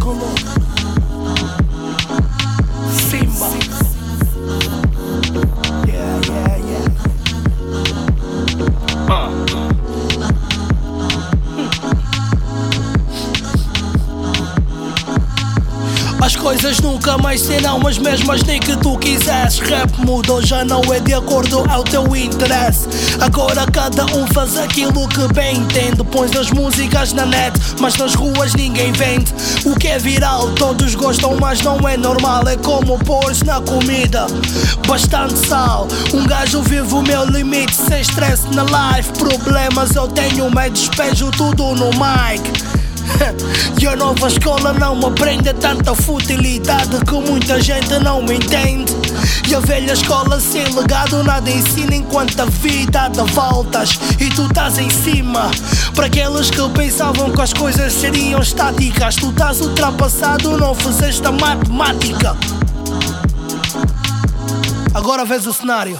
como coisas nunca mais serão as mesmas nem que tu quisesses. Rap mudou, já não é de acordo ao teu interesse. Agora cada um faz aquilo que bem entende. Pões as músicas na net, mas nas ruas ninguém vende. O que é viral, todos gostam, mas não é normal. É como pôr na comida, bastante sal. Um gajo vive o meu limite, sem stress na life. Problemas eu tenho, mas despejo tudo no mic. E a nova escola não aprende tanta futilidade que muita gente não entende. E a velha escola sem legado nada ensina enquanto a vida dá voltas e tu estás em cima. Para aqueles que pensavam que as coisas seriam estáticas, tu estás ultrapassado, não fizeste a matemática. Agora vês o cenário.